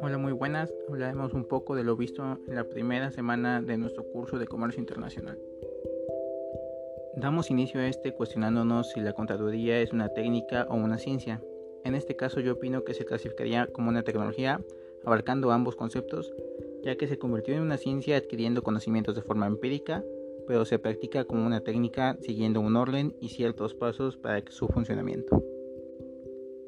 Hola, muy buenas. Hablaremos un poco de lo visto en la primera semana de nuestro curso de comercio internacional. Damos inicio a este cuestionándonos si la contaduría es una técnica o una ciencia. En este caso yo opino que se clasificaría como una tecnología abarcando ambos conceptos, ya que se convirtió en una ciencia adquiriendo conocimientos de forma empírica, pero se practica como una técnica siguiendo un orden y ciertos pasos para su funcionamiento.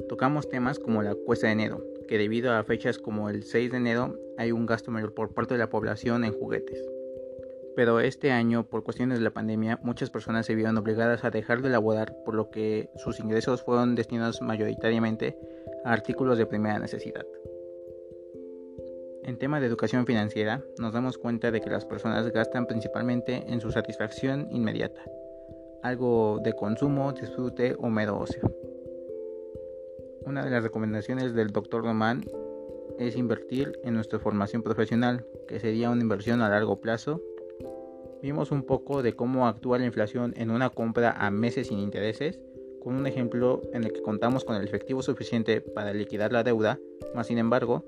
Tocamos temas como la cuesta de enero, que debido a fechas como el 6 de enero hay un gasto mayor por parte de la población en juguetes. Pero este año, por cuestiones de la pandemia, muchas personas se vieron obligadas a dejar de laborar, por lo que sus ingresos fueron destinados mayoritariamente a artículos de primera necesidad. En tema de educación financiera, nos damos cuenta de que las personas gastan principalmente en su satisfacción inmediata, algo de consumo, disfrute o mero ocio. Una de las recomendaciones del Dr. Román es invertir en nuestra formación profesional, que sería una inversión a largo plazo. Vimos un poco de cómo actúa la inflación en una compra a meses sin intereses, con un ejemplo en el que contamos con el efectivo suficiente para liquidar la deuda, más sin embargo,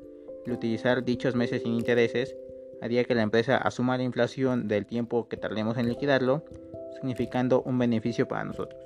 el utilizar dichos meses sin intereses haría que la empresa asuma la inflación del tiempo que tardemos en liquidarlo, significando un beneficio para nosotros.